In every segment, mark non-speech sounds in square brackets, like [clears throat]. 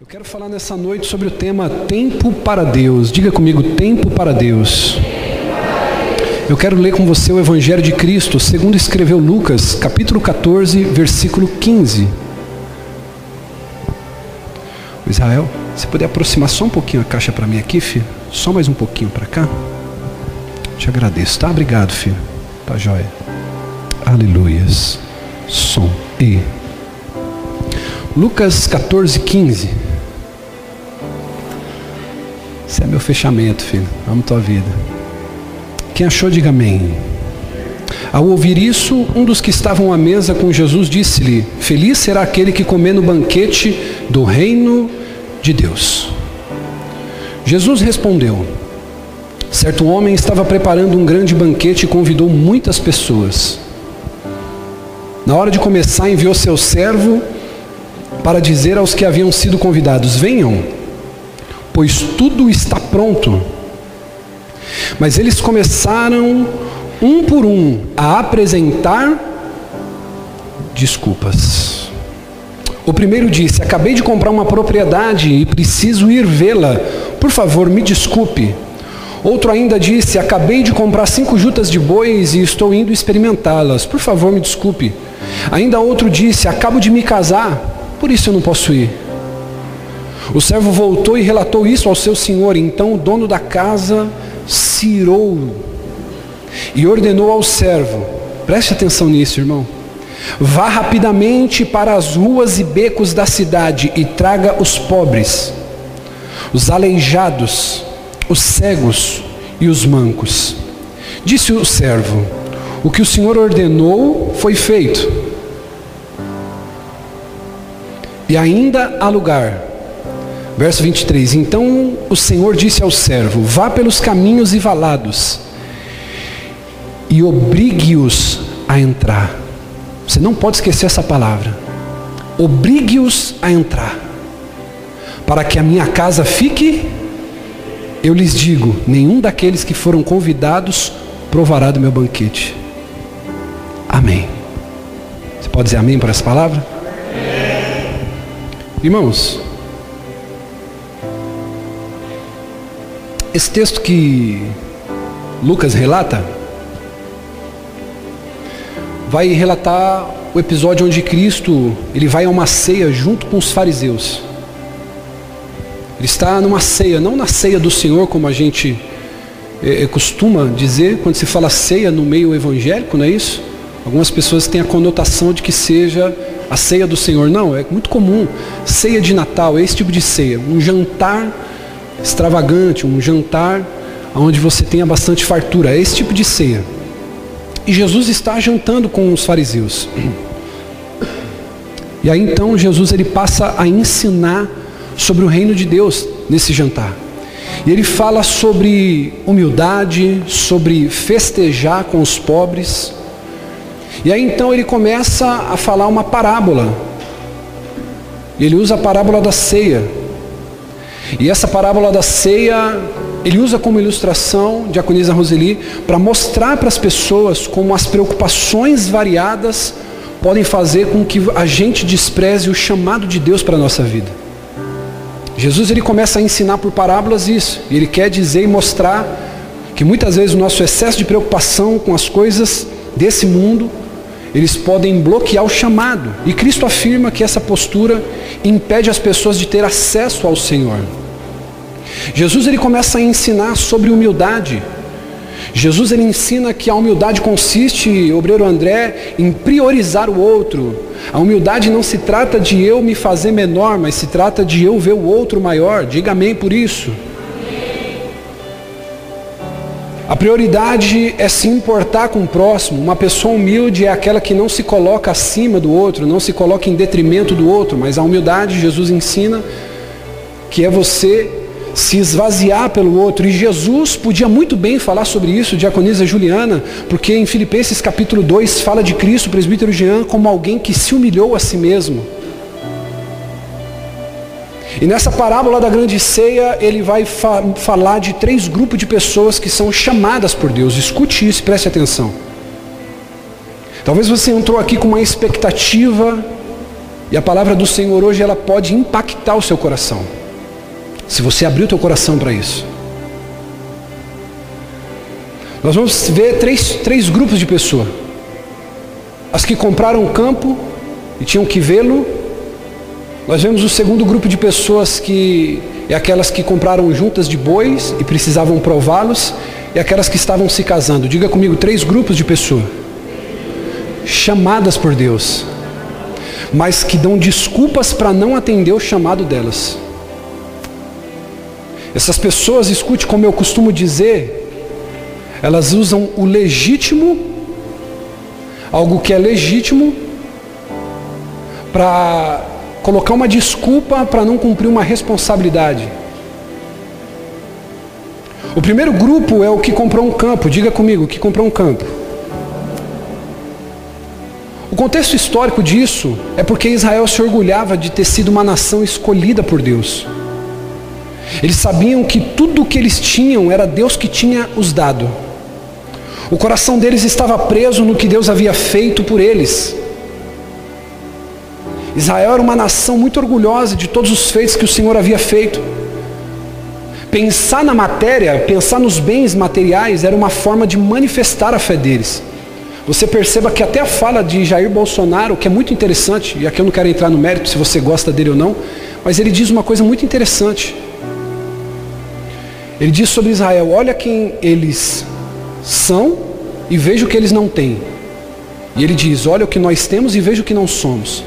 Eu quero falar nessa noite sobre o tema Tempo para Deus. Diga comigo, Tempo para Deus. Eu quero ler com você o Evangelho de Cristo, segundo escreveu Lucas, capítulo 14, versículo 15. Israel, você puder aproximar só um pouquinho a caixa para mim aqui, filho? Só mais um pouquinho para cá? Te agradeço, tá? Obrigado, filho. Tá joia. Aleluias. Som. E. Lucas 14, 15. Esse é meu fechamento, filho. Amo tua vida. Quem achou, diga amém. Ao ouvir isso, um dos que estavam à mesa com Jesus disse-lhe: Feliz será aquele que comer no banquete do reino de Deus. Jesus respondeu: Certo homem estava preparando um grande banquete e convidou muitas pessoas. Na hora de começar, enviou seu servo para dizer aos que haviam sido convidados: Venham, pois tudo está pronto. Mas eles começaram, um por um, a apresentar desculpas. O primeiro disse: Acabei de comprar uma propriedade e preciso ir vê-la. Por favor, me desculpe. Outro ainda disse: Acabei de comprar cinco jutas de bois e estou indo experimentá-las. Por favor, me desculpe. Ainda outro disse: Acabo de me casar, por isso eu não posso ir. O servo voltou e relatou isso ao seu senhor. Então o dono da casa se irou e ordenou ao servo: Preste atenção nisso, irmão. Vá rapidamente para as ruas e becos da cidade e traga os pobres, os aleijados, os cegos e os mancos. Disse o servo: O que o Senhor ordenou foi feito. E ainda há lugar. Verso 23: Então o Senhor disse ao servo: Vá pelos caminhos e valados e obrigue-os a entrar. Você não pode esquecer essa palavra. Obrigue-os a entrar, para que a minha casa fique. Eu lhes digo: nenhum daqueles que foram convidados provará do meu banquete. Amém. Você pode dizer amém para essa palavra? Irmãos, esse texto que Lucas relata, vai relatar o episódio onde Cristo ele vai a uma ceia junto com os fariseus. Ele está numa ceia, não na ceia do Senhor, como a gente é, costuma dizer quando se fala ceia no meio evangélico, não é isso? Algumas pessoas têm a conotação de que seja a ceia do Senhor. Não, é muito comum. Ceia de Natal, é esse tipo de ceia. Um jantar extravagante, um jantar onde você tenha bastante fartura. É esse tipo de ceia. E Jesus está jantando com os fariseus. [clears throat] E aí então Jesus ele passa a ensinar sobre o reino de Deus nesse jantar. E ele fala sobre humildade, sobre festejar com os pobres. E aí então ele começa a falar uma parábola. Ele usa a parábola da ceia. E essa parábola da ceia, ele usa como ilustração, Diaconisa Roseli, para mostrar para as pessoas como as preocupações variadas podem fazer com que a gente despreze o chamado de Deus para a nossa vida. Jesus ele começa a ensinar por parábolas isso, e ele quer dizer e mostrar que muitas vezes o nosso excesso de preocupação com as coisas desse mundo, eles podem bloquear o chamado. E Cristo afirma que essa postura impede as pessoas de ter acesso ao Senhor. Jesus ele começa a ensinar sobre humildade. Jesus ele ensina que a humildade consiste, obreiro André, em priorizar o outro. A humildade não se trata de eu me fazer menor, mas se trata de eu ver o outro maior. Diga amém por isso. A prioridade é se importar com o próximo. Uma pessoa humilde é aquela que não se coloca acima do outro, não se coloca em detrimento do outro, mas a humildade, Jesus ensina, que é você se esvaziar pelo outro. E Jesus podia muito bem falar sobre isso, diaconisa Juliana, porque em Filipenses capítulo 2 fala de Cristo, presbítero Jean, como alguém que se humilhou a si mesmo. E nessa parábola da grande ceia, ele vai fa falar de três grupos de pessoas que são chamadas por Deus. Escute isso, preste atenção. Talvez você entrou aqui com uma expectativa E a palavra do Senhor hoje ela pode impactar o seu coração. Se você abrir o teu coração para isso. Nós vamos ver três, três grupos de pessoas. As que compraram o campo e tinham que vê-lo. Nós vemos o segundo grupo de pessoas que é aquelas que compraram juntas de bois e precisavam prová-los, e aquelas que estavam se casando. Diga comigo, três grupos de pessoas chamadas por Deus, mas que dão desculpas para não atender o chamado delas. Essas pessoas, escute como eu costumo dizer, elas usam o legítimo, algo que é legítimo, para colocar uma desculpa para não cumprir uma responsabilidade. O primeiro grupo é o que comprou um campo, diga comigo, que comprou um campo. O contexto histórico disso é porque Israel se orgulhava de ter sido uma nação escolhida por Deus. Eles sabiam que tudo o que eles tinham era Deus que tinha os dado. O coração deles estava preso no que Deus havia feito por eles. Israel era uma nação muito orgulhosa de todos os feitos que o Senhor havia feito. Pensar na matéria, pensar nos bens materiais, era uma forma de manifestar a fé deles. Você perceba que até a fala de Jair Bolsonaro, que é muito interessante, e aqui eu não quero entrar no mérito se você gosta dele ou não, mas ele diz uma coisa muito interessante. Ele diz sobre Israel: olha quem eles são e veja o que eles não têm. E ele diz: olha o que nós temos e veja o que não somos.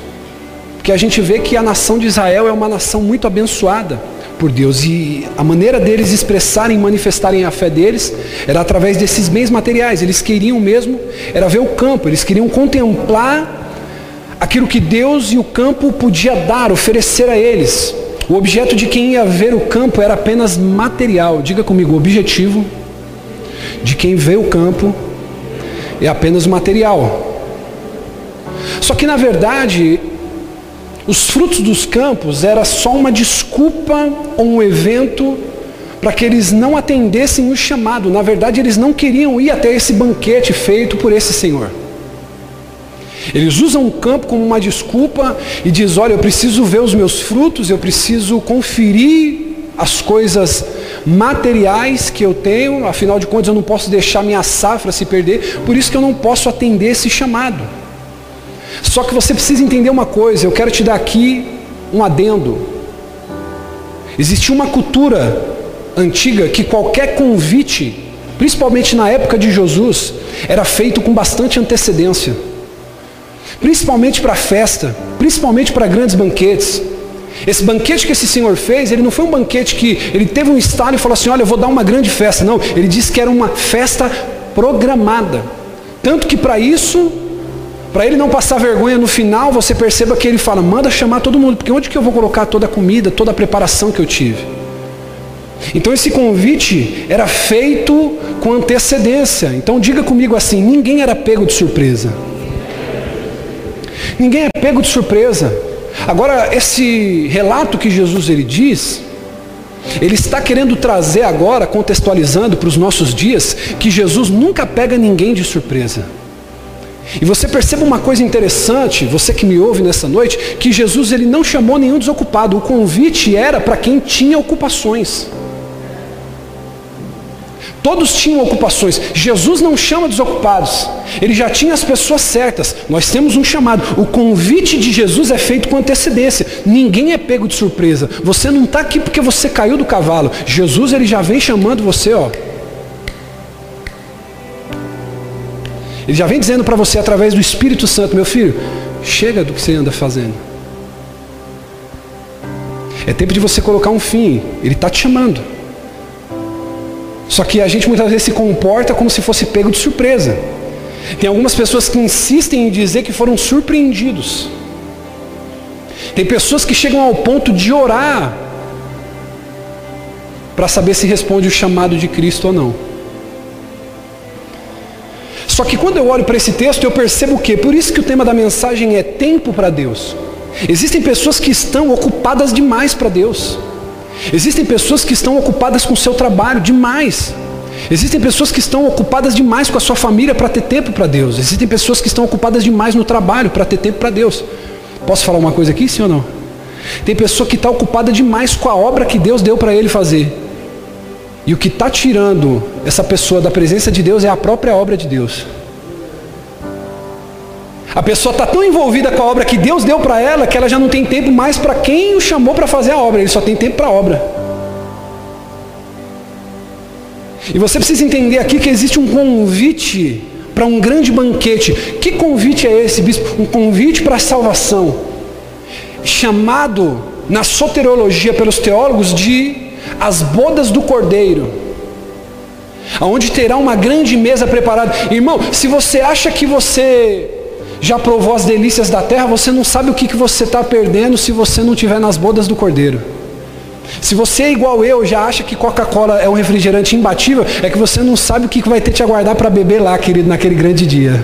Porque a gente vê que a nação de Israel é uma nação muito abençoada por Deus. E a maneira deles expressarem, manifestarem a fé deles, era através desses bens materiais. Eles queriam mesmo, era ver o campo, eles queriam contemplar aquilo que Deus e o campo podia dar, oferecer a eles. O objeto de quem ia ver o campo era apenas material. Diga comigo, o objetivo de quem vê o campo é apenas material. Só que na verdade, os frutos dos campos era só uma desculpa ou um evento para que eles não atendessem o chamado. Na verdade, eles não queriam ir até esse banquete feito por esse Senhor. Eles usam o campo como uma desculpa e diz: "Olha, eu preciso ver os meus frutos, eu preciso conferir as coisas materiais que eu tenho, afinal de contas eu não posso deixar minha safra se perder, por isso que eu não posso atender esse chamado". Só que você precisa entender uma coisa, eu quero te dar aqui um adendo. Existia uma cultura antiga que qualquer convite, principalmente na época de Jesus, era feito com bastante antecedência. Principalmente para festa, principalmente para grandes banquetes. Esse banquete que esse senhor fez, ele não foi um banquete que ele teve um estado e falou assim: Olha, eu vou dar uma grande festa. Não, ele disse que era uma festa programada. Tanto que para isso para ele não passar vergonha no final, você perceba que ele fala: manda chamar todo mundo, porque onde que eu vou colocar toda a comida, toda a preparação que eu tive? Então esse convite era feito com antecedência. Então diga comigo assim: ninguém era pego de surpresa. Ninguém é pego de surpresa. Agora, esse relato que Jesus ele diz, ele está querendo trazer agora, contextualizando para os nossos dias, que Jesus nunca pega ninguém de surpresa. E você perceba uma coisa interessante, você que me ouve nessa noite, que Jesus ele não chamou nenhum desocupado. O convite era para quem tinha ocupações. Todos tinham ocupações. Jesus não chama desocupados. Ele já tinha as pessoas certas. Nós temos um chamado. O convite de Jesus é feito com antecedência. Ninguém é pego de surpresa. Você não está aqui porque você caiu do cavalo. Jesus ele já vem chamando você, ó. Ele já vem dizendo para você através do Espírito Santo, meu filho, chega do que você anda fazendo. É tempo de você colocar um fim. Ele está te chamando. Só que a gente muitas vezes se comporta como se fosse pego de surpresa. Tem algumas pessoas que insistem em dizer que foram surpreendidos. Tem pessoas que chegam ao ponto de orar para saber se responde o chamado de Cristo ou não. Só que quando eu olho para esse texto, eu percebo o quê? Por isso que o tema da mensagem é tempo para Deus. Existem pessoas que estão ocupadas demais para Deus. Existem pessoas que estão ocupadas com o seu trabalho demais. Existem pessoas que estão ocupadas demais com a sua família para ter tempo para Deus. Existem pessoas que estão ocupadas demais no trabalho para ter tempo para Deus. Posso falar uma coisa aqui, sim ou não? Tem pessoa que está ocupada demais com a obra que Deus deu para ele fazer. E o que está tirando essa pessoa da presença de Deus é a própria obra de Deus. A pessoa está tão envolvida com a obra que Deus deu para ela que ela já não tem tempo mais para quem o chamou para fazer a obra, ele só tem tempo para a obra. E você precisa entender aqui que existe um convite para um grande banquete. Que convite é esse, bispo? Um convite para a salvação, chamado na soteriologia pelos teólogos de as bodas do cordeiro aonde terá uma grande mesa preparada. Irmão, se você acha que você já provou as delícias da terra, você não sabe o que, que você está perdendo se você não estiver nas bodas do cordeiro. Se você é igual eu, já acha que Coca-Cola é um refrigerante imbatível, é que você não sabe o que vai ter te aguardar para beber lá, querido, naquele grande dia.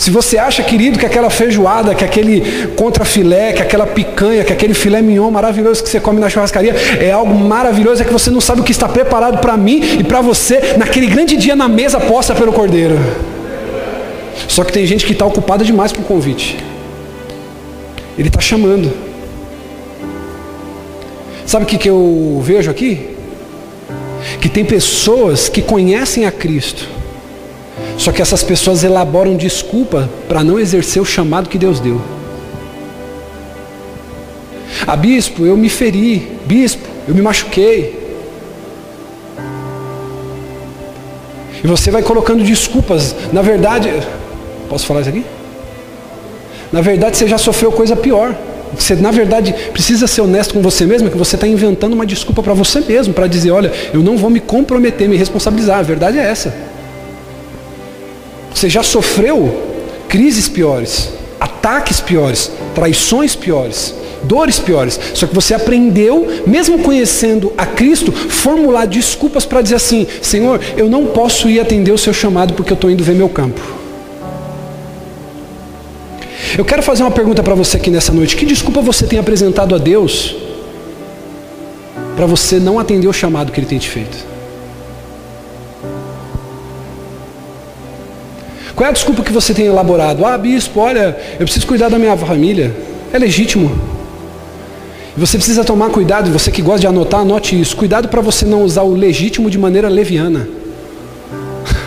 Se você acha, querido, que aquela feijoada, que aquele contrafilé, que aquela picanha, que aquele filé mignon maravilhoso que você come na churrascaria é algo maravilhoso, é que você não sabe o que está preparado para mim e para você naquele grande dia na mesa posta pelo Cordeiro. Só que tem gente que está ocupada demais com o convite. Ele está chamando. Sabe o que, que eu vejo aqui? Que tem pessoas que conhecem a Cristo. Só que essas pessoas elaboram desculpa para não exercer o chamado que Deus deu. Ah, bispo, eu me feri. Bispo, eu me machuquei. E você vai colocando desculpas. Na verdade, Posso falar isso aqui? Na verdade, você já sofreu coisa pior. Você, na verdade, precisa ser honesto com você mesmo, que você está inventando uma desculpa para você mesmo, para dizer, olha, eu não vou me comprometer, me responsabilizar. A verdade é essa. Você já sofreu crises piores, ataques piores, traições piores, dores piores. Só que você aprendeu, mesmo conhecendo a Cristo, formular desculpas para dizer assim: Senhor, eu não posso ir atender o seu chamado porque eu estou indo ver meu campo. Eu quero fazer uma pergunta para você aqui nessa noite. Que desculpa você tem apresentado a Deus para você não atender o chamado que Ele tem te feito? Qual é a desculpa que você tem elaborado? Ah, bispo, olha, eu preciso cuidar da minha família. É legítimo. E você precisa tomar cuidado, você que gosta de anotar, anote isso. Cuidado para você não usar o legítimo de maneira leviana.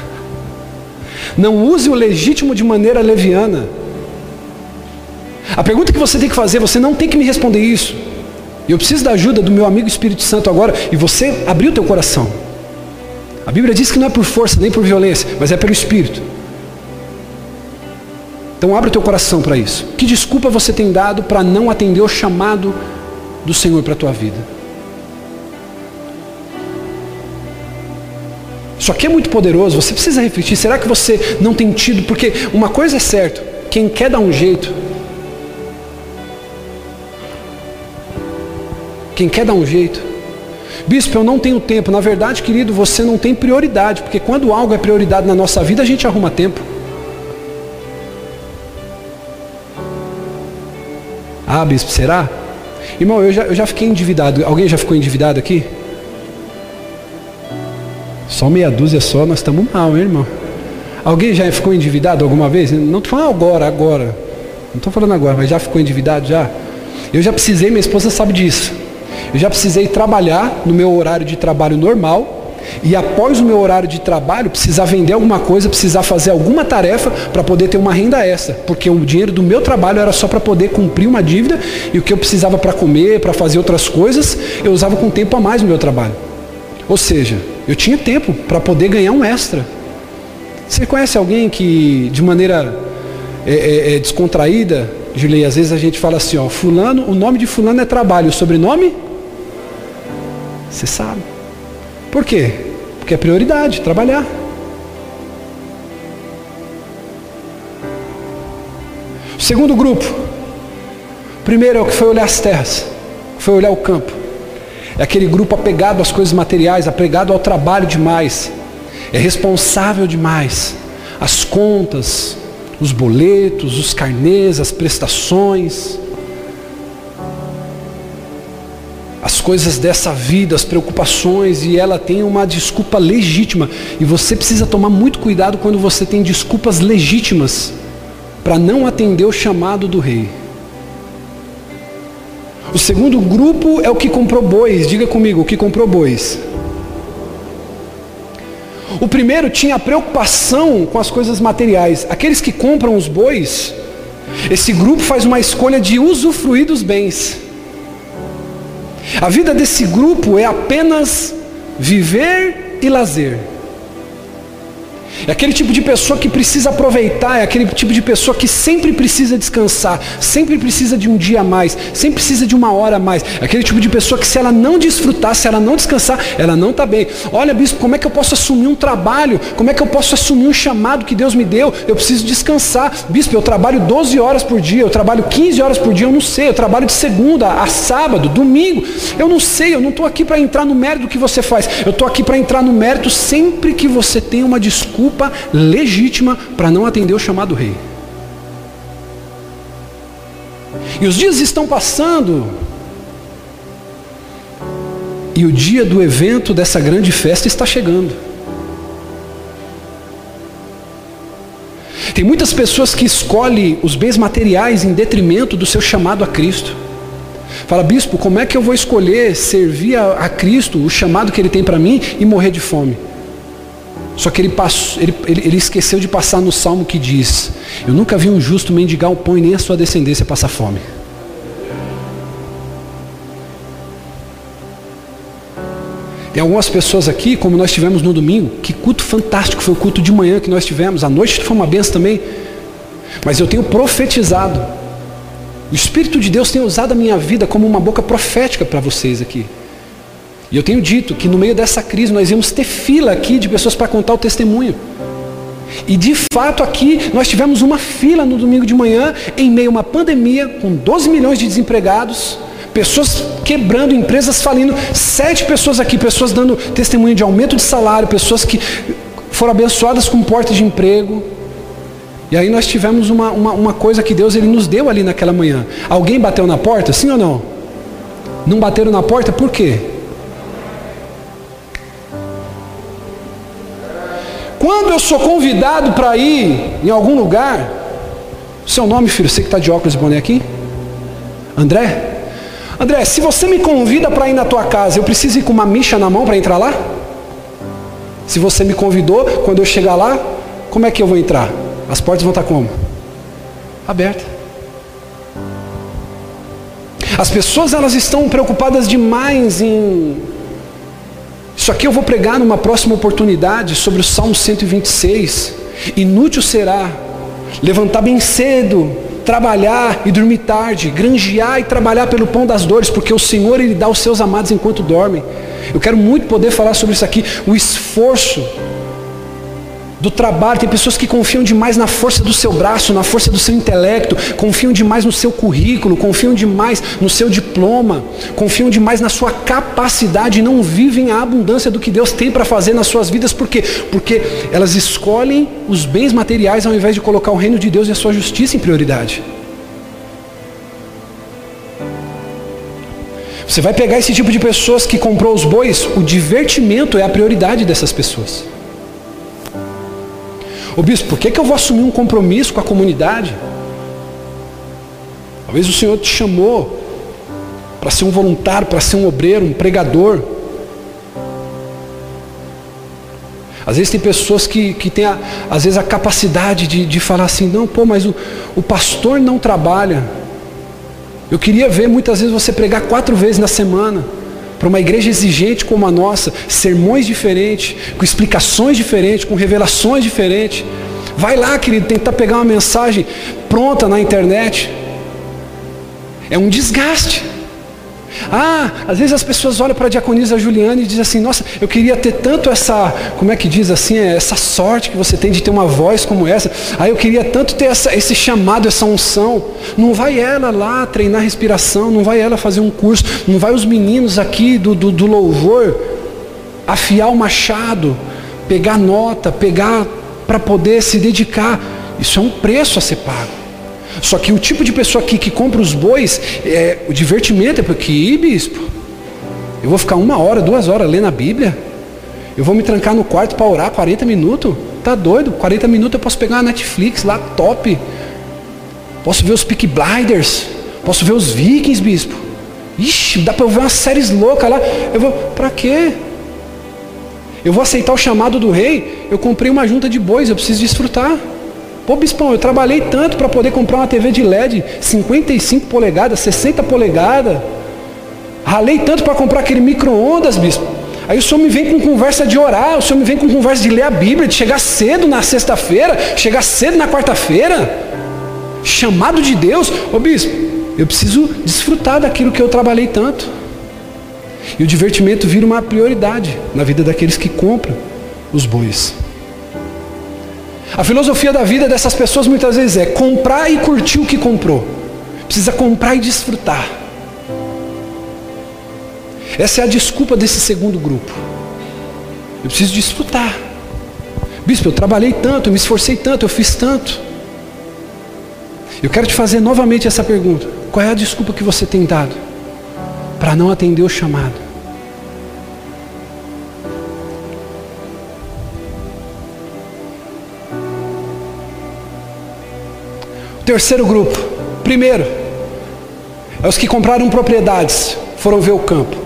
[laughs] Não use o legítimo de maneira leviana. A pergunta que você tem que fazer, você não tem que me responder isso. Eu preciso da ajuda do meu amigo Espírito Santo agora e você abrir o teu coração. A Bíblia diz que não é por força nem por violência, mas é pelo Espírito. Então abre o teu coração para isso. Que desculpa você tem dado para não atender o chamado do Senhor para a tua vida? Isso aqui é muito poderoso, você precisa refletir. Será que você não tem tido? Porque uma coisa é certa, quem quer dar um jeito, Quem quer dar um jeito. Bispo, eu não tenho tempo. Na verdade, querido, você não tem prioridade, porque quando algo é prioridade na nossa vida, a gente arruma tempo. Ah, bispo, será? Irmão, eu já, eu já fiquei endividado. Alguém já ficou endividado aqui? Só meia dúzia só, nós estamos mal, hein, irmão? Alguém já ficou endividado alguma vez? Não estou falando agora, agora. Não estou falando agora, mas já ficou endividado já? Eu já precisei, minha esposa sabe disso. Eu já precisei trabalhar no meu horário de trabalho normal. E após o meu horário de trabalho, precisar vender alguma coisa, precisar fazer alguma tarefa para poder ter uma renda extra. Porque o dinheiro do meu trabalho era só para poder cumprir uma dívida e o que eu precisava para comer, para fazer outras coisas, eu usava com tempo a mais no meu trabalho. Ou seja, eu tinha tempo para poder ganhar um extra. Você conhece alguém que de maneira é, é, é descontraída, Julia, às vezes a gente fala assim, ó, fulano, o nome de fulano é trabalho, o sobrenome? Você sabe. Por quê? Porque é prioridade, trabalhar. Segundo grupo. Primeiro é o que foi olhar as terras, foi olhar o campo. É aquele grupo apegado às coisas materiais, apegado ao trabalho demais. É responsável demais. As contas, os boletos, os carnês, as prestações. Coisas dessa vida, as preocupações, e ela tem uma desculpa legítima. E você precisa tomar muito cuidado quando você tem desculpas legítimas para não atender o chamado do rei. O segundo grupo é o que comprou bois. Diga comigo, o que comprou bois. O primeiro tinha preocupação com as coisas materiais. Aqueles que compram os bois, esse grupo faz uma escolha de usufruir dos bens. A vida desse grupo é apenas viver e lazer. É aquele tipo de pessoa que precisa aproveitar, é aquele tipo de pessoa que sempre precisa descansar, sempre precisa de um dia a mais, sempre precisa de uma hora a mais. É aquele tipo de pessoa que se ela não desfrutar, se ela não descansar, ela não está bem. Olha, bispo, como é que eu posso assumir um trabalho? Como é que eu posso assumir um chamado que Deus me deu? Eu preciso descansar. Bispo, eu trabalho 12 horas por dia, eu trabalho 15 horas por dia, eu não sei. Eu trabalho de segunda a sábado, domingo. Eu não sei, eu não estou aqui para entrar no mérito que você faz. Eu estou aqui para entrar no mérito sempre que você tem uma desculpa desculpa legítima para não atender o chamado rei. E os dias estão passando. E o dia do evento dessa grande festa está chegando. Tem muitas pessoas que escolhem os bens materiais em detrimento do seu chamado a Cristo. Fala, bispo, como é que eu vou escolher servir a, a Cristo, o chamado que Ele tem para mim, e morrer de fome? Só que ele, passou, ele, ele, ele, esqueceu de passar no salmo que diz: Eu nunca vi um justo mendigar o pão e nem a sua descendência passar fome. Tem algumas pessoas aqui, como nós tivemos no domingo, que culto fantástico foi o culto de manhã que nós tivemos. A noite foi uma benção também. Mas eu tenho profetizado. O Espírito de Deus tem usado a minha vida como uma boca profética para vocês aqui. E eu tenho dito que no meio dessa crise nós íamos ter fila aqui de pessoas para contar o testemunho. E de fato aqui nós tivemos uma fila no domingo de manhã, em meio a uma pandemia, com 12 milhões de desempregados, pessoas quebrando, empresas falindo, sete pessoas aqui, pessoas dando testemunho de aumento de salário, pessoas que foram abençoadas com porta de emprego. E aí nós tivemos uma, uma, uma coisa que Deus ele nos deu ali naquela manhã. Alguém bateu na porta, sim ou não? Não bateram na porta, por quê? Quando eu sou convidado para ir em algum lugar, seu nome, filho, você que está de óculos e boné aqui? André? André, se você me convida para ir na tua casa, eu preciso ir com uma micha na mão para entrar lá? Se você me convidou, quando eu chegar lá, como é que eu vou entrar? As portas vão estar como? Abertas. As pessoas elas estão preocupadas demais em isso aqui eu vou pregar numa próxima oportunidade sobre o Salmo 126. Inútil será levantar bem cedo, trabalhar e dormir tarde, granjear e trabalhar pelo pão das dores, porque o Senhor ele dá aos seus amados enquanto dormem. Eu quero muito poder falar sobre isso aqui, o esforço do trabalho. Tem pessoas que confiam demais na força do seu braço, na força do seu intelecto, confiam demais no seu currículo, confiam demais no seu diploma, confiam demais na sua capacidade e não vivem a abundância do que Deus tem para fazer nas suas vidas. Por quê? Porque elas escolhem os bens materiais ao invés de colocar o reino de Deus e a sua justiça em prioridade. Você vai pegar esse tipo de pessoas que comprou os bois, o divertimento é a prioridade dessas pessoas. Ô bispo, por que, que eu vou assumir um compromisso com a comunidade? Talvez o Senhor te chamou para ser um voluntário, para ser um obreiro, um pregador. Às vezes tem pessoas que, que têm, às vezes, a capacidade de, de falar assim, não, pô, mas o, o pastor não trabalha. Eu queria ver muitas vezes você pregar quatro vezes na semana para uma igreja exigente como a nossa, sermões diferentes, com explicações diferentes, com revelações diferentes. Vai lá, querido, tentar pegar uma mensagem pronta na internet. É um desgaste. Ah, às vezes as pessoas olham para a diaconisa Juliana e dizem assim: Nossa, eu queria ter tanto essa, como é que diz assim, é, essa sorte que você tem de ter uma voz como essa. Ah, eu queria tanto ter essa, esse chamado, essa unção. Não vai ela lá treinar respiração, não vai ela fazer um curso, não vai os meninos aqui do, do, do louvor afiar o machado, pegar nota, pegar para poder se dedicar. Isso é um preço a ser pago. Só que o tipo de pessoa aqui que compra os bois, é, o divertimento é porque, bispo, eu vou ficar uma hora, duas horas lendo a Bíblia? Eu vou me trancar no quarto para orar 40 minutos? Tá doido? 40 minutos eu posso pegar uma Netflix lá top. Posso ver os Peak Blinders. Posso ver os Vikings, bispo. Ixi, dá para ver umas séries loucas lá. Eu vou, para quê? Eu vou aceitar o chamado do rei. Eu comprei uma junta de bois, eu preciso desfrutar. Pô, bispão, eu trabalhei tanto para poder comprar uma TV de LED, 55 polegadas, 60 polegadas. Ralei tanto para comprar aquele micro-ondas, bispo. Aí o senhor me vem com conversa de orar, o senhor me vem com conversa de ler a Bíblia, de chegar cedo na sexta-feira, chegar cedo na quarta-feira. Chamado de Deus, ô bispo, eu preciso desfrutar daquilo que eu trabalhei tanto. E o divertimento vira uma prioridade na vida daqueles que compram os bois. A filosofia da vida dessas pessoas muitas vezes é comprar e curtir o que comprou. Precisa comprar e desfrutar. Essa é a desculpa desse segundo grupo. Eu preciso desfrutar. Bispo, eu trabalhei tanto, eu me esforcei tanto, eu fiz tanto. Eu quero te fazer novamente essa pergunta. Qual é a desculpa que você tem dado para não atender o chamado? Terceiro grupo, primeiro, é os que compraram propriedades, foram ver o campo.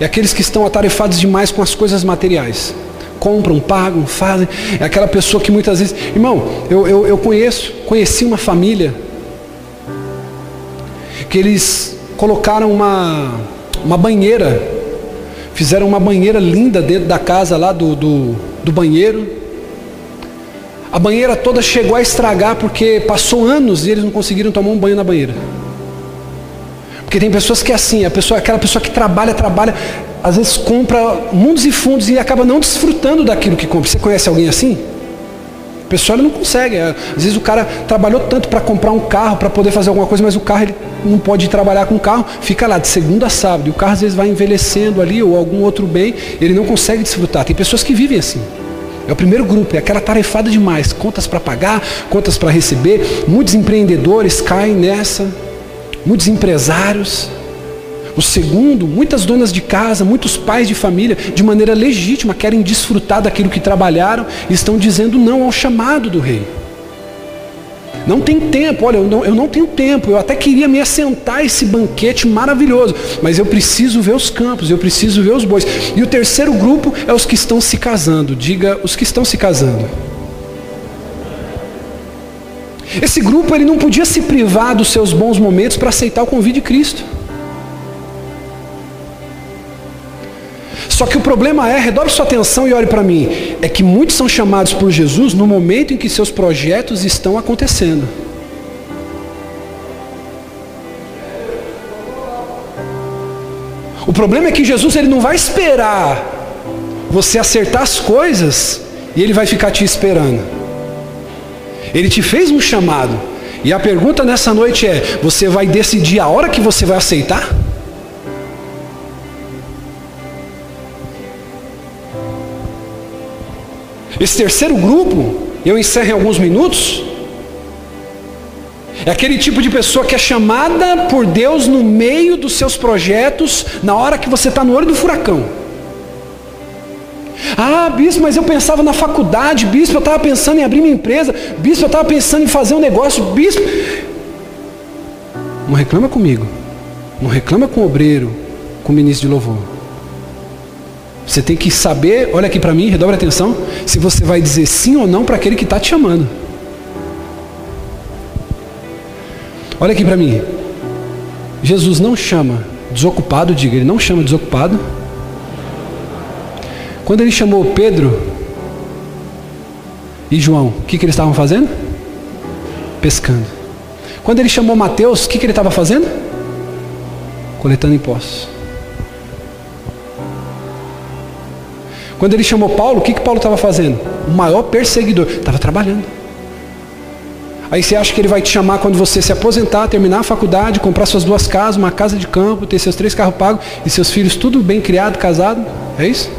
É aqueles que estão atarefados demais com as coisas materiais. Compram, pagam, fazem. É aquela pessoa que muitas vezes. Irmão, eu, eu, eu conheço, conheci uma família que eles colocaram uma, uma banheira, fizeram uma banheira linda dentro da casa lá do, do, do banheiro. A banheira toda chegou a estragar porque passou anos e eles não conseguiram tomar um banho na banheira. Porque tem pessoas que é assim, a pessoa, aquela pessoa que trabalha, trabalha, às vezes compra mundos e fundos e acaba não desfrutando daquilo que compra. Você conhece alguém assim? A pessoa não consegue. Às vezes o cara trabalhou tanto para comprar um carro, para poder fazer alguma coisa, mas o carro ele não pode trabalhar com o carro, fica lá de segunda a sábado. E o carro às vezes vai envelhecendo ali, ou algum outro bem, ele não consegue desfrutar. Tem pessoas que vivem assim. É o primeiro grupo, é aquela tarefada demais, contas para pagar, contas para receber. Muitos empreendedores caem nessa muitos empresários. O segundo, muitas donas de casa, muitos pais de família, de maneira legítima, querem desfrutar daquilo que trabalharam e estão dizendo não ao chamado do rei. Não tem tempo, olha, eu não, eu não tenho tempo, eu até queria me assentar a esse banquete maravilhoso, mas eu preciso ver os campos, eu preciso ver os bois. E o terceiro grupo é os que estão se casando, diga os que estão se casando. Esse grupo ele não podia se privar dos seus bons momentos para aceitar o convite de Cristo. Só que o problema é, redobre sua atenção e olhe para mim, é que muitos são chamados por Jesus no momento em que seus projetos estão acontecendo. O problema é que Jesus ele não vai esperar você acertar as coisas e ele vai ficar te esperando. Ele te fez um chamado. E a pergunta nessa noite é: você vai decidir a hora que você vai aceitar? Esse terceiro grupo, eu encerro em alguns minutos, é aquele tipo de pessoa que é chamada por Deus no meio dos seus projetos, na hora que você está no olho do furacão. Ah, bispo, mas eu pensava na faculdade, bispo, eu estava pensando em abrir minha empresa, bispo, eu estava pensando em fazer um negócio, bispo. Não reclama comigo, não reclama com o obreiro, com o ministro de louvor. Você tem que saber, olha aqui para mim, redobre atenção, se você vai dizer sim ou não para aquele que está te chamando. Olha aqui para mim. Jesus não chama desocupado, diga, ele não chama desocupado. Quando ele chamou Pedro e João, o que, que eles estavam fazendo? Pescando. Quando ele chamou Mateus, o que, que ele estava fazendo? Coletando impostos. Quando ele chamou Paulo, o que, que Paulo estava fazendo? O maior perseguidor. Estava trabalhando. Aí você acha que ele vai te chamar quando você se aposentar, terminar a faculdade, comprar suas duas casas, uma casa de campo, ter seus três carros pagos e seus filhos tudo bem criado, casado? É isso?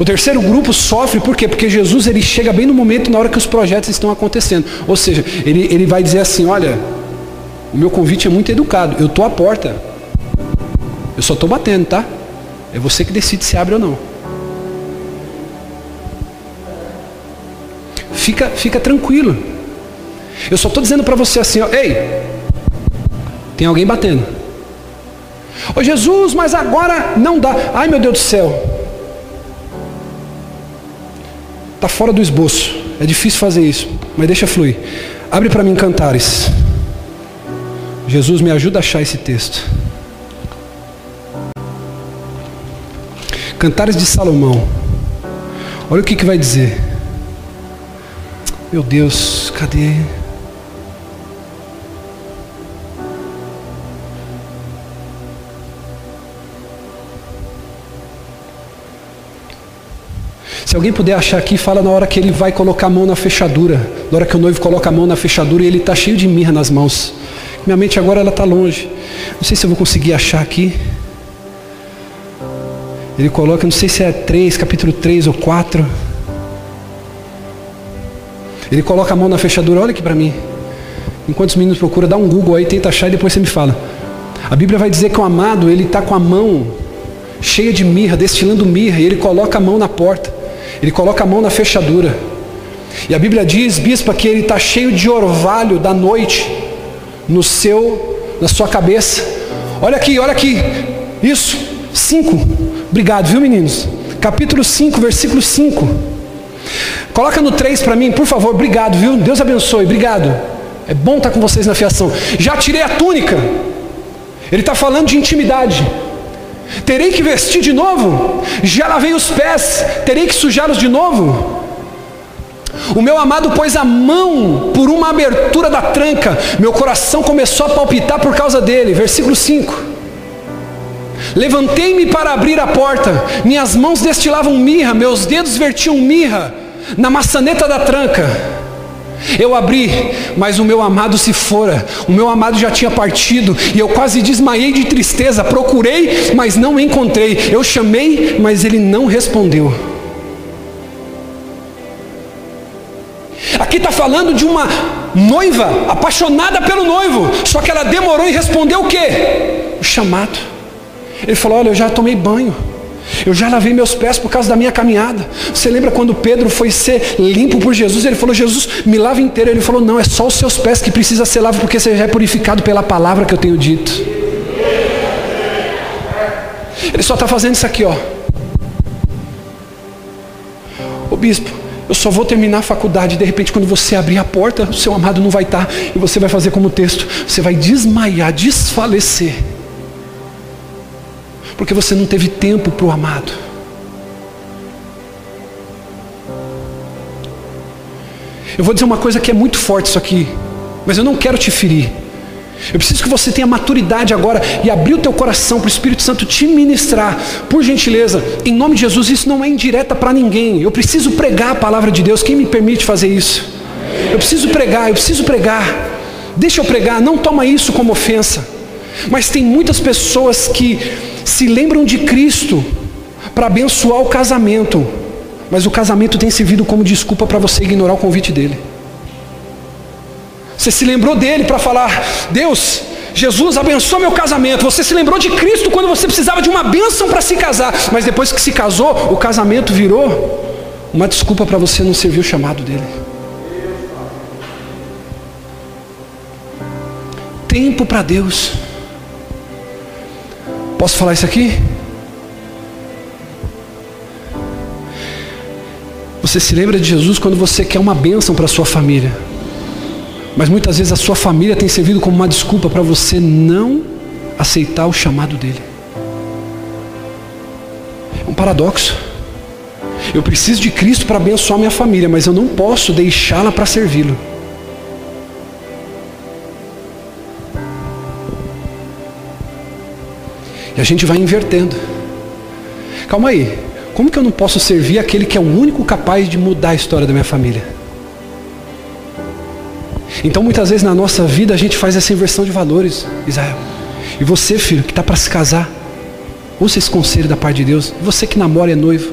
O terceiro grupo sofre por quê? Porque Jesus ele chega bem no momento na hora que os projetos estão acontecendo. Ou seja, ele, ele vai dizer assim, olha, o meu convite é muito educado, eu estou à porta. Eu só estou batendo, tá? É você que decide se abre ou não. Fica, fica tranquilo. Eu só estou dizendo para você assim, ó, ei, tem alguém batendo. Ô Jesus, mas agora não dá. Ai meu Deus do céu. Está fora do esboço. É difícil fazer isso, mas deixa fluir. Abre para mim Cantares. Jesus me ajuda a achar esse texto. Cantares de Salomão. Olha o que, que vai dizer. Meu Deus, cadê? Se alguém puder achar aqui, fala na hora que ele vai colocar a mão na fechadura. Na hora que o noivo coloca a mão na fechadura e ele está cheio de mirra nas mãos. Minha mente agora ela está longe. Não sei se eu vou conseguir achar aqui. Ele coloca, não sei se é 3, capítulo 3 ou 4. Ele coloca a mão na fechadura, olha aqui para mim. Enquanto os meninos procuram, dá um Google aí, tenta achar e depois você me fala. A Bíblia vai dizer que o amado, ele está com a mão cheia de mirra, destilando mirra, e ele coloca a mão na porta. Ele coloca a mão na fechadura. E a Bíblia diz, bispa, que ele está cheio de orvalho da noite no seu, na sua cabeça. Olha aqui, olha aqui. Isso, 5. Obrigado, viu meninos? Capítulo 5, versículo 5. Coloca no 3 para mim, por favor. Obrigado, viu? Deus abençoe. Obrigado. É bom estar com vocês na fiação. Já tirei a túnica. Ele está falando de intimidade. Terei que vestir de novo? Já lavei os pés, terei que sujá-los de novo? O meu amado pôs a mão por uma abertura da tranca, meu coração começou a palpitar por causa dele. Versículo 5. Levantei-me para abrir a porta, minhas mãos destilavam mirra, meus dedos vertiam mirra na maçaneta da tranca. Eu abri, mas o meu amado se fora, o meu amado já tinha partido, e eu quase desmaiei de tristeza. Procurei, mas não encontrei. Eu chamei, mas ele não respondeu. Aqui está falando de uma noiva apaixonada pelo noivo, só que ela demorou em responder o que? O chamado. Ele falou: Olha, eu já tomei banho. Eu já lavei meus pés por causa da minha caminhada. Você lembra quando Pedro foi ser limpo por Jesus? Ele falou: Jesus, me lava inteiro. Ele falou: Não, é só os seus pés que precisa ser lavado, porque você já é purificado pela palavra que eu tenho dito. Ele só está fazendo isso aqui, ó. Ô bispo, eu só vou terminar a faculdade. De repente, quando você abrir a porta, o seu amado não vai estar. E você vai fazer como o texto: você vai desmaiar, desfalecer porque você não teve tempo para o amado. Eu vou dizer uma coisa que é muito forte isso aqui, mas eu não quero te ferir. Eu preciso que você tenha maturidade agora e abrir o teu coração para o Espírito Santo te ministrar. Por gentileza, em nome de Jesus, isso não é indireta para ninguém. Eu preciso pregar a palavra de Deus. Quem me permite fazer isso? Eu preciso pregar, eu preciso pregar. Deixa eu pregar, não toma isso como ofensa. Mas tem muitas pessoas que se lembram de Cristo para abençoar o casamento, mas o casamento tem servido como desculpa para você ignorar o convite dele. Você se lembrou dele para falar: Deus, Jesus abençoa meu casamento. Você se lembrou de Cristo quando você precisava de uma bênção para se casar, mas depois que se casou, o casamento virou uma desculpa para você não servir o chamado dele. Tempo para Deus. Posso falar isso aqui? Você se lembra de Jesus quando você quer uma bênção para sua família. Mas muitas vezes a sua família tem servido como uma desculpa para você não aceitar o chamado dele. É um paradoxo. Eu preciso de Cristo para abençoar minha família, mas eu não posso deixá-la para servi-lo. E a gente vai invertendo. Calma aí. Como que eu não posso servir aquele que é o único capaz de mudar a história da minha família? Então muitas vezes na nossa vida a gente faz essa inversão de valores, Israel. E você, filho, que está para se casar, ouça esse conselho da parte de Deus. Você que namora e é noivo,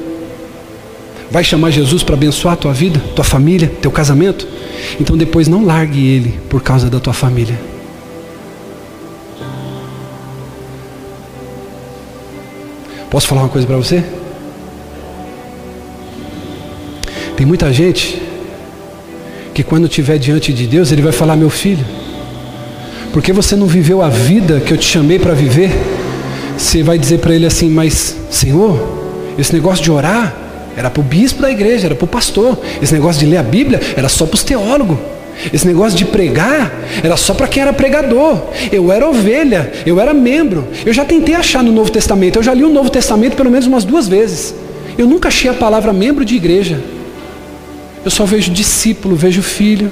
vai chamar Jesus para abençoar a tua vida, tua família, teu casamento? Então depois não largue ele por causa da tua família. Posso falar uma coisa para você? Tem muita gente que quando estiver diante de Deus, ele vai falar: Meu filho, porque você não viveu a vida que eu te chamei para viver? Você vai dizer para ele assim: Mas, Senhor, esse negócio de orar era para o bispo da igreja, era para o pastor. Esse negócio de ler a Bíblia era só para os teólogos. Esse negócio de pregar era só para quem era pregador. Eu era ovelha, eu era membro. Eu já tentei achar no Novo Testamento, eu já li o Novo Testamento pelo menos umas duas vezes. Eu nunca achei a palavra membro de igreja. Eu só vejo discípulo, vejo filho.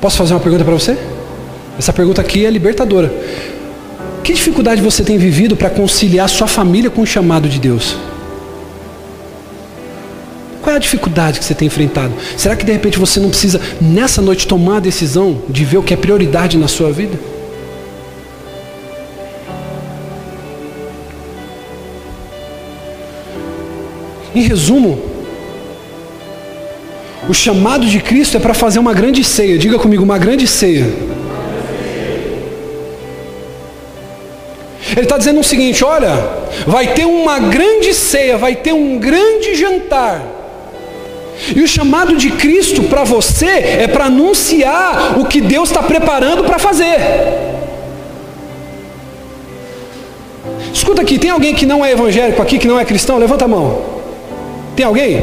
Posso fazer uma pergunta para você? Essa pergunta aqui é libertadora. Que dificuldade você tem vivido para conciliar sua família com o chamado de Deus? Qual é a dificuldade que você tem enfrentado? Será que de repente você não precisa, nessa noite, tomar a decisão de ver o que é prioridade na sua vida? Em resumo, o chamado de Cristo é para fazer uma grande ceia. Diga comigo, uma grande ceia. Ele está dizendo o seguinte: olha, vai ter uma grande ceia, vai ter um grande jantar. E o chamado de Cristo para você é para anunciar o que Deus está preparando para fazer. Escuta aqui, tem alguém que não é evangélico aqui, que não é cristão? Levanta a mão. Tem alguém?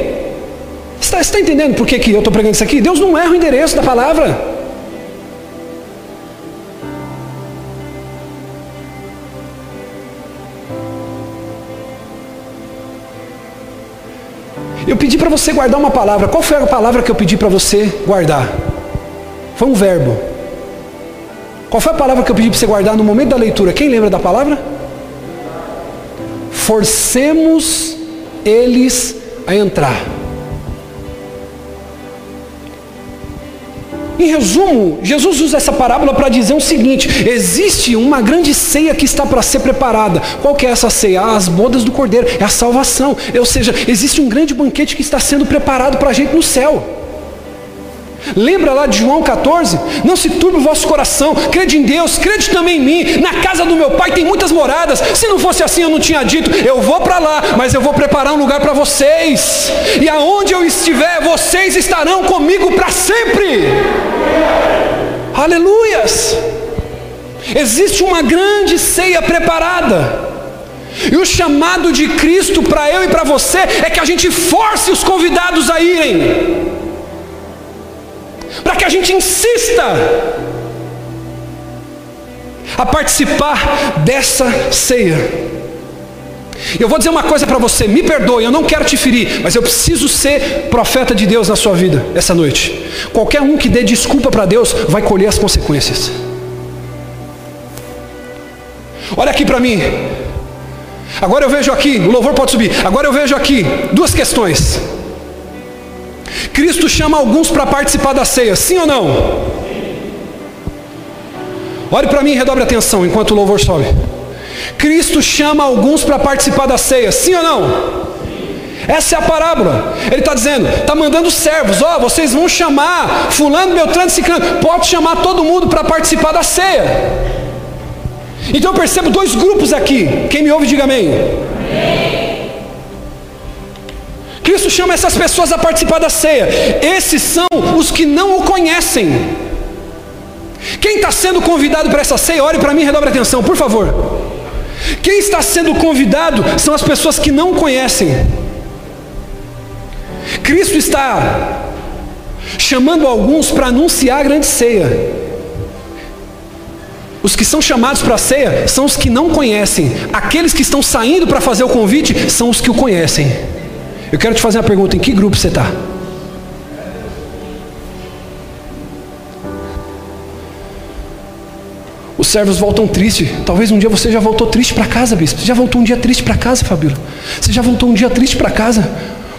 Você está, tá entendendo por que, que eu estou pregando isso aqui? Deus não erra o endereço da palavra. Eu pedi para você guardar uma palavra. Qual foi a palavra que eu pedi para você guardar? Foi um verbo. Qual foi a palavra que eu pedi para você guardar no momento da leitura? Quem lembra da palavra? Forcemos eles a entrar. Em resumo, Jesus usa essa parábola para dizer o seguinte: existe uma grande ceia que está para ser preparada. Qual que é essa ceia? Ah, as bodas do Cordeiro, é a salvação. Ou seja, existe um grande banquete que está sendo preparado para a gente no céu. Lembra lá de João 14? Não se turbe o vosso coração, crede em Deus, crede também em mim. Na casa do meu pai tem muitas moradas. Se não fosse assim, eu não tinha dito, eu vou para lá, mas eu vou preparar um lugar para vocês. E aonde eu estiver, vocês estarão comigo para sempre. Aleluias! Existe uma grande ceia preparada. E o chamado de Cristo para eu e para você é que a gente force os convidados a irem para que a gente insista a participar dessa ceia. Eu vou dizer uma coisa para você, me perdoe, eu não quero te ferir, mas eu preciso ser profeta de Deus na sua vida essa noite. Qualquer um que dê desculpa para Deus vai colher as consequências. Olha aqui para mim. Agora eu vejo aqui, o louvor pode subir. Agora eu vejo aqui duas questões. Cristo chama alguns para participar da ceia, sim ou não? Olhe para mim e redobre a atenção enquanto o louvor sobe. Cristo chama alguns para participar da ceia, sim ou não? Essa é a parábola. Ele está dizendo, está mandando servos, ó, oh, vocês vão chamar fulano, beltrano, ciclano, pode chamar todo mundo para participar da ceia. Então eu percebo dois grupos aqui. Quem me ouve, diga amém. amém. Cristo chama essas pessoas a participar da ceia. Esses são os que não o conhecem. Quem está sendo convidado para essa ceia, olhe para mim e redobre atenção, por favor. Quem está sendo convidado são as pessoas que não conhecem. Cristo está chamando alguns para anunciar a grande ceia. Os que são chamados para a ceia são os que não conhecem. Aqueles que estão saindo para fazer o convite são os que o conhecem. Eu quero te fazer uma pergunta: em que grupo você está? Os servos voltam tristes. Talvez um dia você já voltou triste para casa, bispo. Você já voltou um dia triste para casa, Fabíola. Você já voltou um dia triste para casa.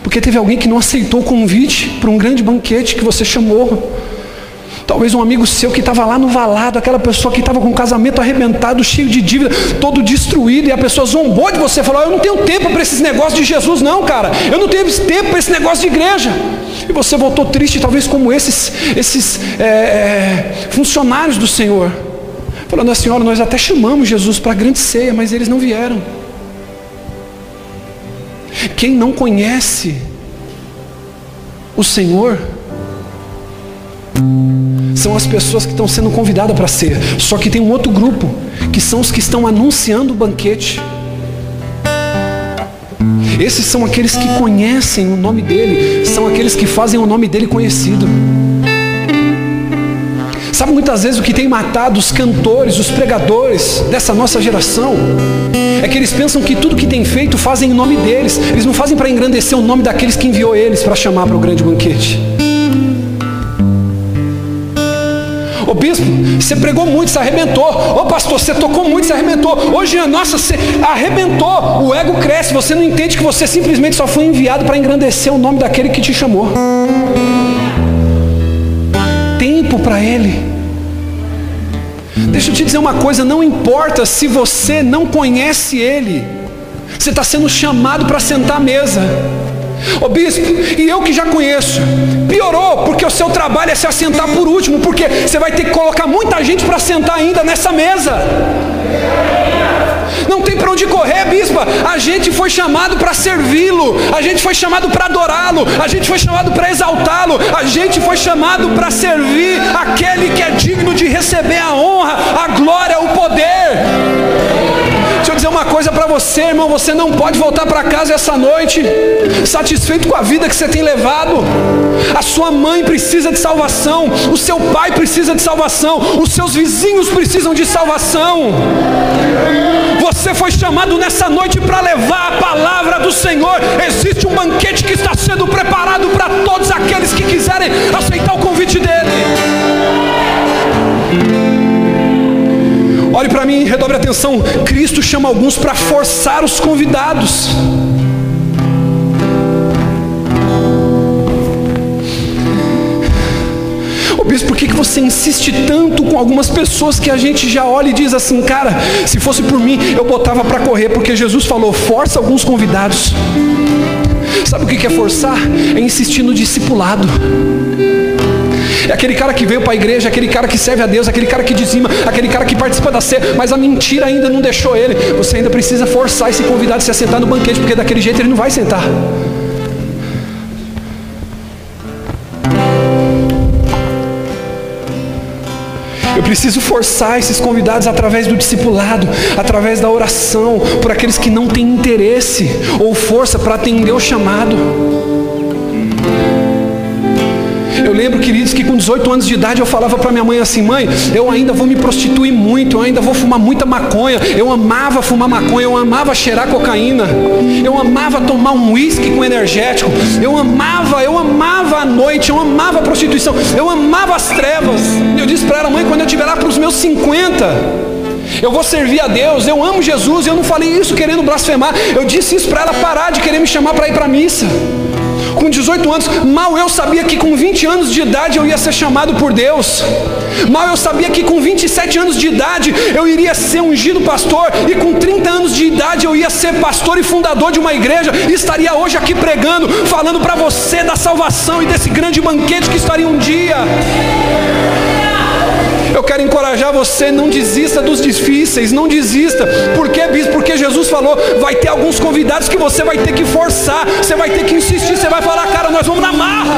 Porque teve alguém que não aceitou o convite para um grande banquete que você chamou. Talvez um amigo seu que estava lá no valado, aquela pessoa que estava com o casamento arrebentado, cheio de dívida, todo destruído, e a pessoa zombou de você, falou: Eu não tenho tempo para esses negócios de Jesus, não, cara. Eu não tenho tempo para esse negócio de igreja. E você voltou triste, talvez como esses, esses é, é, funcionários do Senhor, falando: A senhora, nós até chamamos Jesus para a grande ceia, mas eles não vieram. Quem não conhece o Senhor são as pessoas que estão sendo convidadas para ser. Só que tem um outro grupo, que são os que estão anunciando o banquete. Esses são aqueles que conhecem o nome dele, são aqueles que fazem o nome dele conhecido. Sabe muitas vezes o que tem matado os cantores, os pregadores dessa nossa geração? É que eles pensam que tudo que tem feito fazem em nome deles. Eles não fazem para engrandecer o nome daqueles que enviou eles para chamar para o grande banquete. Bispo, você pregou muito, você arrebentou. Ô pastor, você tocou muito, você arrebentou. Hoje, nossa, você arrebentou. O ego cresce. Você não entende que você simplesmente só foi enviado para engrandecer o nome daquele que te chamou. Tempo para ele. Deixa eu te dizer uma coisa: não importa se você não conhece ele, você está sendo chamado para sentar à mesa. Ô bispo, e eu que já conheço, piorou, porque o seu trabalho é se assentar por último, porque você vai ter que colocar muita gente para sentar ainda nessa mesa. Não tem para onde correr, bispa. A gente foi chamado para servi-lo, a gente foi chamado para adorá-lo, a gente foi chamado para exaltá-lo, a gente foi chamado para servir aquele que é digno de receber a honra, a glória, o poder. Coisa para você, irmão: você não pode voltar para casa essa noite satisfeito com a vida que você tem levado. A sua mãe precisa de salvação, o seu pai precisa de salvação, os seus vizinhos precisam de salvação. Você foi chamado nessa noite para levar a palavra do Senhor. Existe um banquete que está sendo preparado para todos aqueles que quiserem aceitar o convite dele. Olhe para mim, redobre a atenção. Cristo chama alguns para forçar os convidados. Bispo, por que, que você insiste tanto com algumas pessoas que a gente já olha e diz assim, cara, se fosse por mim, eu botava para correr, porque Jesus falou, força alguns convidados. Sabe o que é forçar? É insistir no discipulado. Aquele cara que veio para a igreja, aquele cara que serve a Deus, aquele cara que dizima, aquele cara que participa da ceia, mas a mentira ainda não deixou ele. Você ainda precisa forçar esse convidado a se assentar no banquete, porque daquele jeito ele não vai sentar. Eu preciso forçar esses convidados através do discipulado, através da oração, por aqueles que não têm interesse ou força para atender o chamado. Eu lembro, queridos, que com 18 anos de idade eu falava para minha mãe assim: mãe, eu ainda vou me prostituir muito, eu ainda vou fumar muita maconha. Eu amava fumar maconha, eu amava cheirar cocaína, eu amava tomar um uísque com energético, eu amava, eu amava a noite, eu amava a prostituição, eu amava as trevas. Eu disse para ela, mãe, quando eu estiver lá para os meus 50, eu vou servir a Deus, eu amo Jesus, eu não falei isso querendo blasfemar, eu disse isso para ela parar de querer me chamar para ir para a missa com 18 anos, mal eu sabia que com 20 anos de idade eu ia ser chamado por Deus. Mal eu sabia que com 27 anos de idade eu iria ser ungido pastor e com 30 anos de idade eu ia ser pastor e fundador de uma igreja e estaria hoje aqui pregando, falando para você da salvação e desse grande banquete que estaria um dia. Eu quero encorajar você, não desista dos difíceis, não desista. Por que, bispo? Porque Jesus falou, vai ter alguns convidados que você vai ter que forçar, você vai ter que insistir, você vai falar, cara, nós vamos na marra.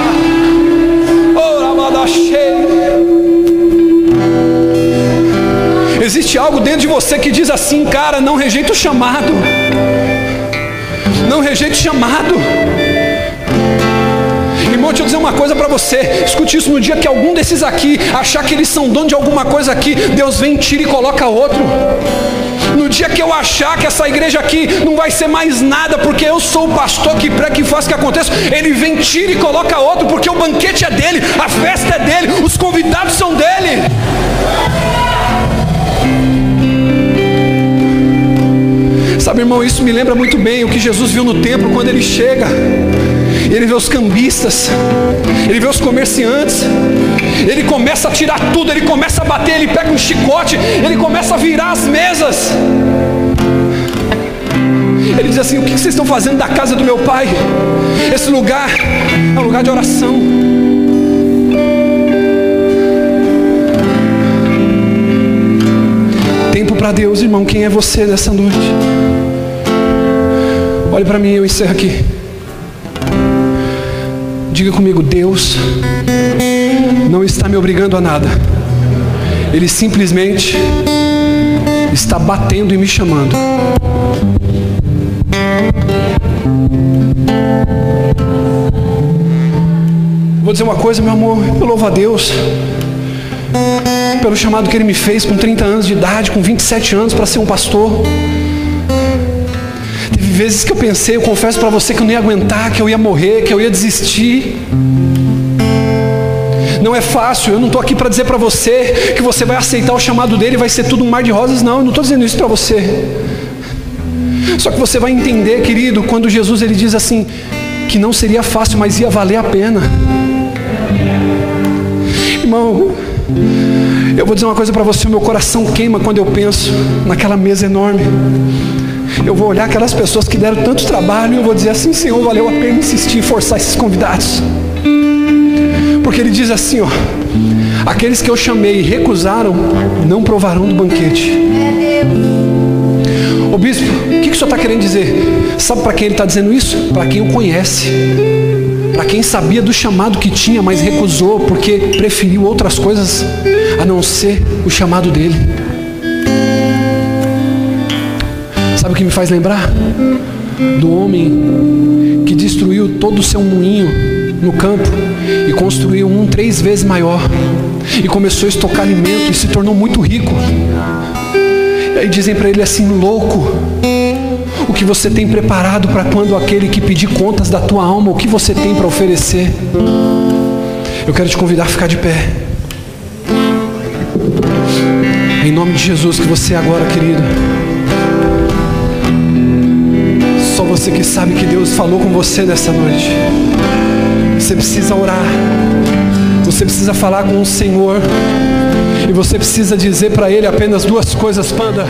Existe algo dentro de você que diz assim, cara, não rejeita o chamado. Não rejeite o chamado. Deixa eu dizer uma coisa para você. Escute isso no dia que algum desses aqui achar que eles são dono de alguma coisa aqui, Deus vem, tira e coloca outro. No dia que eu achar que essa igreja aqui não vai ser mais nada, porque eu sou o pastor que prega que faz que aconteça, ele vem, tira e coloca outro, porque o banquete é dele, a festa é dele, os convidados são dele. Sabe, irmão, isso me lembra muito bem o que Jesus viu no templo quando ele chega ele vê os cambistas, ele vê os comerciantes, ele começa a tirar tudo, ele começa a bater, ele pega um chicote, ele começa a virar as mesas. Ele diz assim: O que vocês estão fazendo da casa do meu pai? Esse lugar é um lugar de oração. Tempo para Deus, irmão. Quem é você nessa noite? Olhe para mim, eu encerro aqui. Diga comigo, Deus não está me obrigando a nada. Ele simplesmente está batendo e me chamando. Vou dizer uma coisa, meu amor, eu louvo a Deus pelo chamado que Ele me fez com 30 anos de idade, com 27 anos, para ser um pastor. Teve vezes que eu pensei, eu confesso para você que eu não ia aguentar, que eu ia morrer, que eu ia desistir. Não é fácil, eu não estou aqui para dizer para você que você vai aceitar o chamado dele e vai ser tudo um mar de rosas, não, eu não estou dizendo isso para você. Só que você vai entender, querido, quando Jesus ele diz assim, que não seria fácil, mas ia valer a pena. Irmão, eu vou dizer uma coisa para você, meu coração queima quando eu penso naquela mesa enorme. Eu vou olhar aquelas pessoas que deram tanto trabalho e eu vou dizer assim, Senhor, valeu a pena insistir forçar esses convidados. Porque ele diz assim, ó, aqueles que eu chamei e recusaram, não provarão do banquete. Ô bispo, o que, que o senhor está querendo dizer? Sabe para quem ele está dizendo isso? Para quem o conhece. Para quem sabia do chamado que tinha, mas recusou porque preferiu outras coisas a não ser o chamado dele. Sabe o que me faz lembrar? Do homem que destruiu todo o seu moinho no campo e construiu um três vezes maior e começou a estocar alimento e se tornou muito rico. E aí dizem para ele assim, louco, o que você tem preparado para quando aquele que pedir contas da tua alma, o que você tem para oferecer? Eu quero te convidar a ficar de pé. Em nome de Jesus, que você agora, querido. Só você que sabe que Deus falou com você nessa noite. Você precisa orar. Você precisa falar com o Senhor. E você precisa dizer para Ele apenas duas coisas, Panda: